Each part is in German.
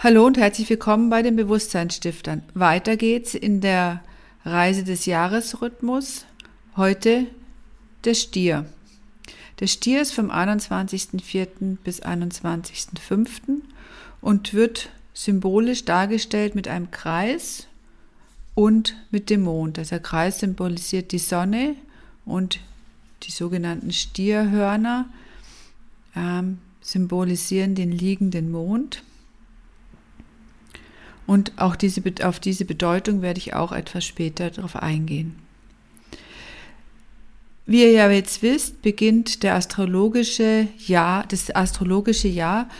Hallo und herzlich willkommen bei den Bewusstseinsstiftern. Weiter geht's in der Reise des Jahresrhythmus. Heute der Stier. Der Stier ist vom 21.04. bis 21.05. und wird symbolisch dargestellt mit einem Kreis und mit dem Mond. Also der Kreis symbolisiert die Sonne und die sogenannten Stierhörner ähm, symbolisieren den liegenden Mond. Und auch diese, auf diese Bedeutung werde ich auch etwas später darauf eingehen. Wie ihr ja jetzt wisst, beginnt der astrologische Jahr, das astrologische Jahr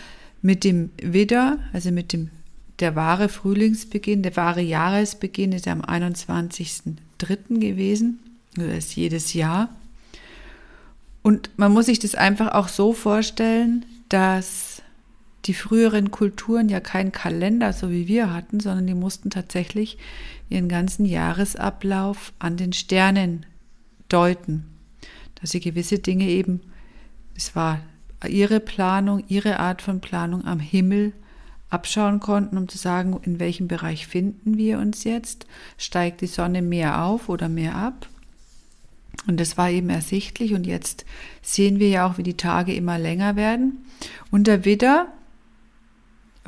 mit dem Widder, also mit dem der wahre Frühlingsbeginn, der wahre Jahresbeginn ist am 21.03. gewesen, das ist jedes Jahr. Und man muss sich das einfach auch so vorstellen, dass die früheren Kulturen ja keinen Kalender, so wie wir hatten, sondern die mussten tatsächlich ihren ganzen Jahresablauf an den Sternen deuten. Dass sie gewisse Dinge eben, es war ihre Planung, ihre Art von Planung am Himmel abschauen konnten, um zu sagen, in welchem Bereich finden wir uns jetzt? Steigt die Sonne mehr auf oder mehr ab? Und das war eben ersichtlich und jetzt sehen wir ja auch, wie die Tage immer länger werden. Und der Widder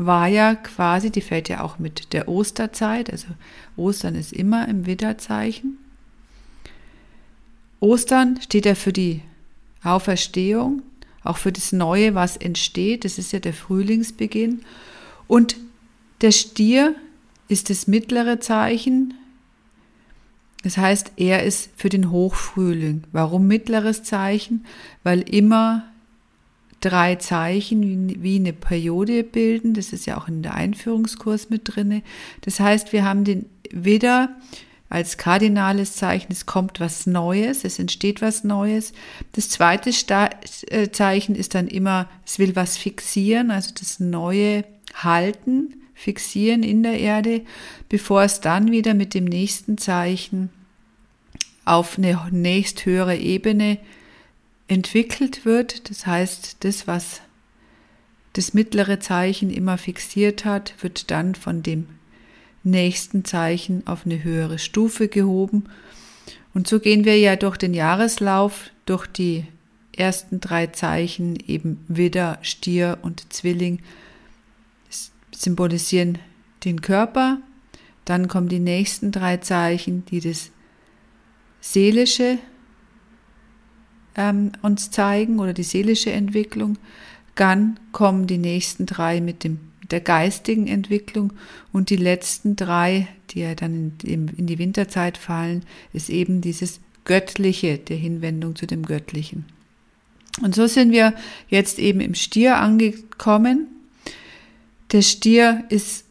war ja quasi, die fällt ja auch mit der Osterzeit, also Ostern ist immer im Widderzeichen. Ostern steht ja für die Auferstehung, auch für das Neue, was entsteht. Das ist ja der Frühlingsbeginn. Und der Stier ist das mittlere Zeichen. Das heißt, er ist für den Hochfrühling. Warum mittleres Zeichen? Weil immer drei Zeichen wie eine Periode bilden. Das ist ja auch in der Einführungskurs mit drinne. Das heißt, wir haben den Widder als kardinales Zeichen, es kommt was Neues, es entsteht was Neues. Das zweite äh, Zeichen ist dann immer, es will was fixieren, also das Neue halten, fixieren in der Erde, bevor es dann wieder mit dem nächsten Zeichen auf eine nächsthöhere Ebene entwickelt wird. Das heißt, das, was das mittlere Zeichen immer fixiert hat, wird dann von dem nächsten Zeichen auf eine höhere Stufe gehoben. Und so gehen wir ja durch den Jahreslauf, durch die ersten drei Zeichen, eben Widder, Stier und Zwilling, symbolisieren den Körper. Dann kommen die nächsten drei Zeichen, die das Seelische ähm, uns zeigen oder die seelische Entwicklung. Dann kommen die nächsten drei mit dem, der geistigen Entwicklung und die letzten drei, die ja dann in, in die Winterzeit fallen, ist eben dieses Göttliche, der Hinwendung zu dem Göttlichen. Und so sind wir jetzt eben im Stier angekommen. Der Stier ist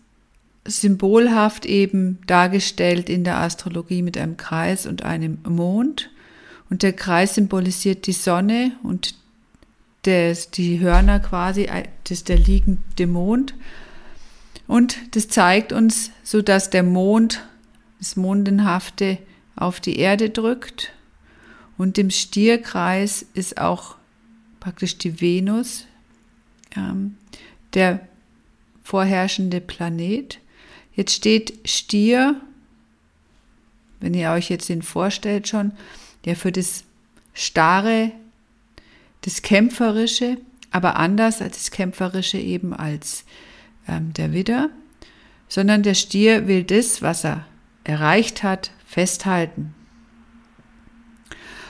symbolhaft eben dargestellt in der Astrologie mit einem Kreis und einem Mond. Und der Kreis symbolisiert die Sonne und des, die Hörner quasi, äh, das der liegende Mond. Und das zeigt uns, so dass der Mond, das Mondenhafte, auf die Erde drückt. Und im Stierkreis ist auch praktisch die Venus, ähm, der vorherrschende Planet. Jetzt steht Stier, wenn ihr euch jetzt den vorstellt schon, der für das Starre, das Kämpferische, aber anders als das Kämpferische eben als ähm, der Widder, sondern der Stier will das, was er erreicht hat, festhalten.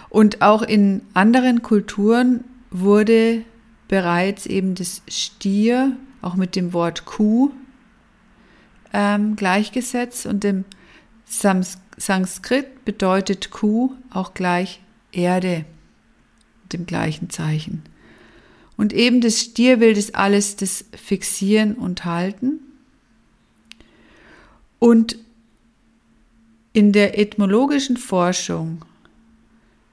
Und auch in anderen Kulturen wurde bereits eben das Stier auch mit dem Wort Kuh ähm, gleichgesetzt und im Sanskrit bedeutet Kuh auch gleich Erde mit dem gleichen Zeichen. Und eben das Stierbild ist alles das Fixieren und Halten. Und in der etymologischen Forschung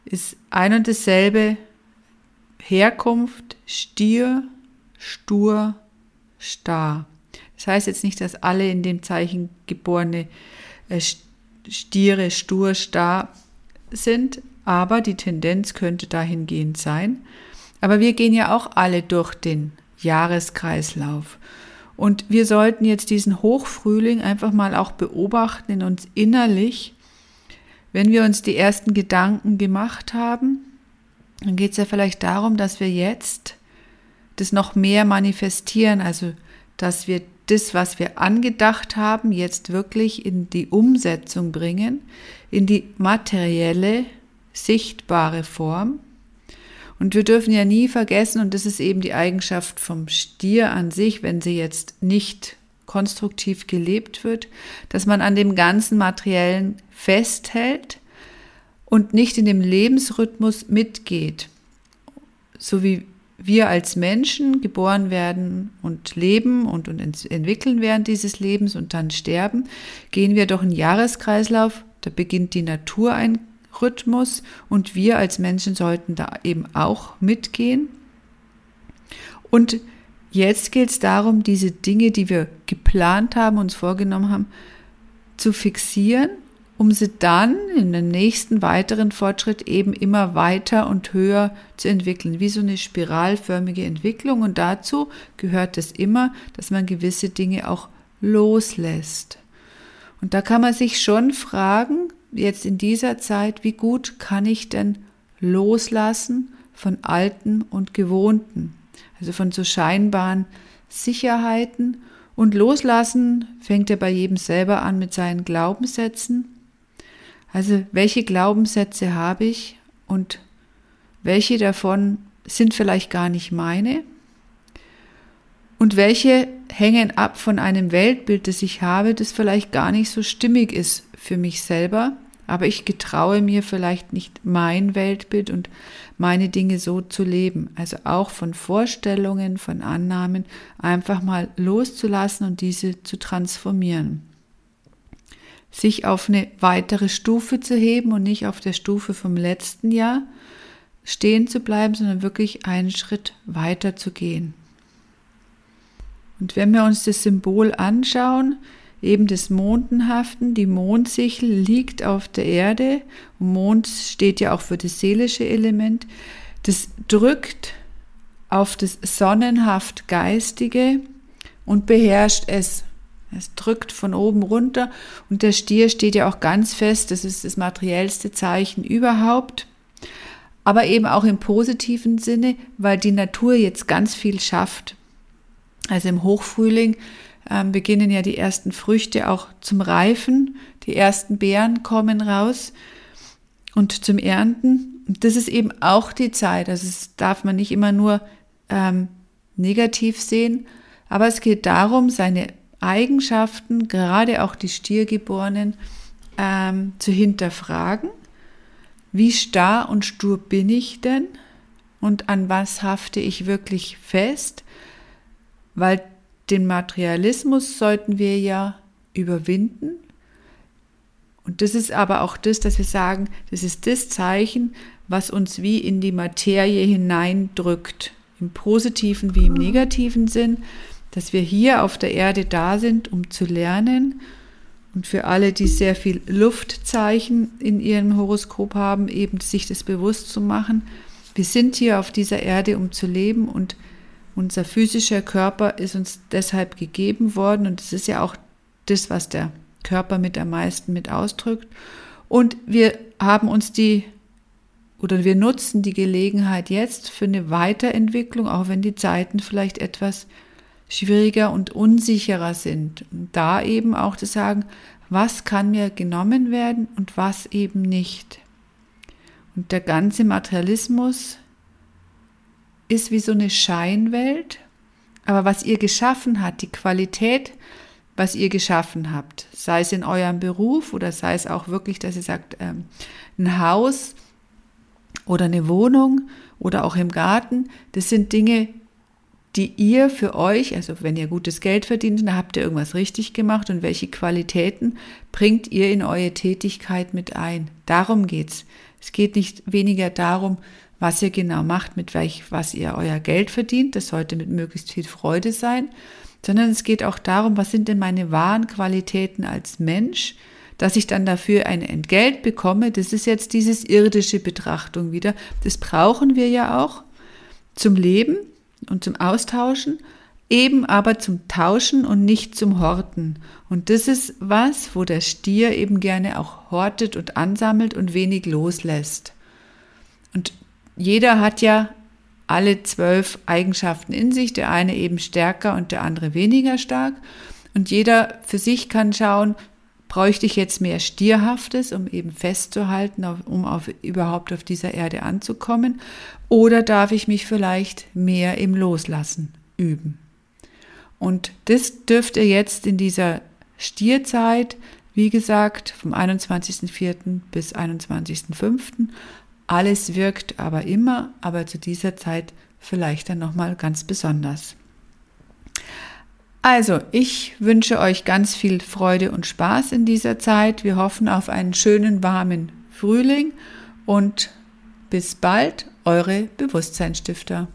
ist ein und dasselbe Herkunft Stier, Stur, Star. Das heißt jetzt nicht, dass alle in dem Zeichen geborene äh, Stiere stur, starr sind, aber die Tendenz könnte dahingehend sein. Aber wir gehen ja auch alle durch den Jahreskreislauf. Und wir sollten jetzt diesen Hochfrühling einfach mal auch beobachten in uns innerlich. Wenn wir uns die ersten Gedanken gemacht haben, dann geht es ja vielleicht darum, dass wir jetzt das noch mehr manifestieren, also dass wir das, was wir angedacht haben, jetzt wirklich in die Umsetzung bringen, in die materielle, sichtbare Form. Und wir dürfen ja nie vergessen, und das ist eben die Eigenschaft vom Stier an sich, wenn sie jetzt nicht konstruktiv gelebt wird, dass man an dem ganzen Materiellen festhält und nicht in dem Lebensrhythmus mitgeht. So wie wir als Menschen geboren werden und leben und, und entwickeln während dieses Lebens und dann sterben, gehen wir doch einen Jahreskreislauf, da beginnt die Natur ein Rhythmus und wir als Menschen sollten da eben auch mitgehen. Und jetzt geht es darum, diese Dinge, die wir geplant haben, uns vorgenommen haben, zu fixieren, um sie dann in den nächsten weiteren Fortschritt eben immer weiter und höher zu entwickeln, wie so eine spiralförmige Entwicklung. Und dazu gehört es immer, dass man gewisse Dinge auch loslässt. Und da kann man sich schon fragen, jetzt in dieser Zeit, wie gut kann ich denn loslassen von Alten und Gewohnten, also von so scheinbaren Sicherheiten. Und loslassen fängt ja bei jedem selber an mit seinen Glaubenssätzen. Also welche Glaubenssätze habe ich und welche davon sind vielleicht gar nicht meine? Und welche hängen ab von einem Weltbild, das ich habe, das vielleicht gar nicht so stimmig ist für mich selber, aber ich getraue mir vielleicht nicht mein Weltbild und meine Dinge so zu leben. Also auch von Vorstellungen, von Annahmen einfach mal loszulassen und diese zu transformieren. Sich auf eine weitere Stufe zu heben und nicht auf der Stufe vom letzten Jahr stehen zu bleiben, sondern wirklich einen Schritt weiter zu gehen. Und wenn wir uns das Symbol anschauen, eben des Mondenhaften. Die Mondsichel liegt auf der Erde. Mond steht ja auch für das seelische Element. Das drückt auf das sonnenhaft Geistige und beherrscht es. Es drückt von oben runter und der Stier steht ja auch ganz fest. Das ist das materiellste Zeichen überhaupt. Aber eben auch im positiven Sinne, weil die Natur jetzt ganz viel schafft. Also im Hochfrühling ähm, beginnen ja die ersten Früchte auch zum Reifen, die ersten Beeren kommen raus und zum Ernten. Und das ist eben auch die Zeit, also das darf man nicht immer nur ähm, negativ sehen, aber es geht darum, seine Eigenschaften, gerade auch die Stiergeborenen, ähm, zu hinterfragen. Wie starr und stur bin ich denn? Und an was hafte ich wirklich fest? Weil den Materialismus sollten wir ja überwinden. Und das ist aber auch das, dass wir sagen, das ist das Zeichen, was uns wie in die Materie hineindrückt, im positiven wie im negativen Sinn, dass wir hier auf der Erde da sind, um zu lernen. Und für alle, die sehr viel Luftzeichen in ihrem Horoskop haben, eben sich das bewusst zu machen. Wir sind hier auf dieser Erde, um zu leben und unser physischer Körper ist uns deshalb gegeben worden und es ist ja auch das, was der Körper mit am meisten mit ausdrückt. Und wir haben uns die oder wir nutzen die Gelegenheit jetzt für eine Weiterentwicklung, auch wenn die Zeiten vielleicht etwas schwieriger und unsicherer sind. Und da eben auch zu sagen, was kann mir genommen werden und was eben nicht. Und der ganze Materialismus ist wie so eine Scheinwelt, aber was ihr geschaffen hat, die Qualität, was ihr geschaffen habt, sei es in eurem Beruf oder sei es auch wirklich, dass ihr sagt, ähm, ein Haus oder eine Wohnung oder auch im Garten, das sind Dinge, die ihr für euch, also wenn ihr gutes Geld verdient, dann habt ihr irgendwas richtig gemacht und welche Qualitäten bringt ihr in eure Tätigkeit mit ein. Darum geht's. Es geht nicht weniger darum, was ihr genau macht, mit welch, was ihr euer Geld verdient. Das sollte mit möglichst viel Freude sein, sondern es geht auch darum, was sind denn meine wahren Qualitäten als Mensch, dass ich dann dafür ein Entgelt bekomme. Das ist jetzt dieses irdische Betrachtung wieder. Das brauchen wir ja auch zum Leben und zum Austauschen. eben aber zum Tauschen und nicht zum Horten. Und das ist was, wo der Stier eben gerne auch hortet und ansammelt und wenig loslässt. Und jeder hat ja alle zwölf Eigenschaften in sich, der eine eben stärker und der andere weniger stark. Und jeder für sich kann schauen, bräuchte ich jetzt mehr Stierhaftes, um eben festzuhalten, um auf, überhaupt auf dieser Erde anzukommen, oder darf ich mich vielleicht mehr im Loslassen üben? Und das dürft ihr jetzt in dieser Stierzeit, wie gesagt, vom 21.04. bis 21.05. Alles wirkt aber immer, aber zu dieser Zeit vielleicht dann nochmal ganz besonders. Also, ich wünsche euch ganz viel Freude und Spaß in dieser Zeit. Wir hoffen auf einen schönen, warmen Frühling und bis bald, eure Bewusstseinsstifter.